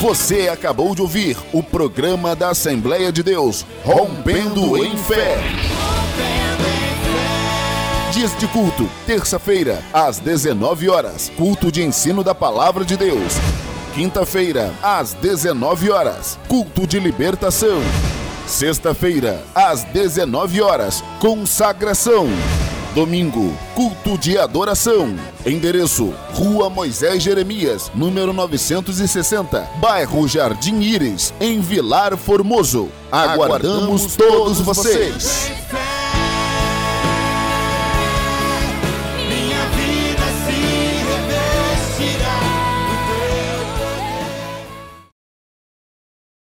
Você acabou de ouvir o programa da Assembleia de Deus, Rompendo em Fé. Dias de culto, terça-feira, às 19 horas, culto de ensino da palavra de Deus. Quinta-feira, às 19 horas, culto de libertação. Sexta-feira, às 19 horas, consagração. Domingo, culto de adoração. Endereço: Rua Moisés Jeremias, número 960, bairro Jardim Íris, em Vilar Formoso. Aguardamos todos vocês.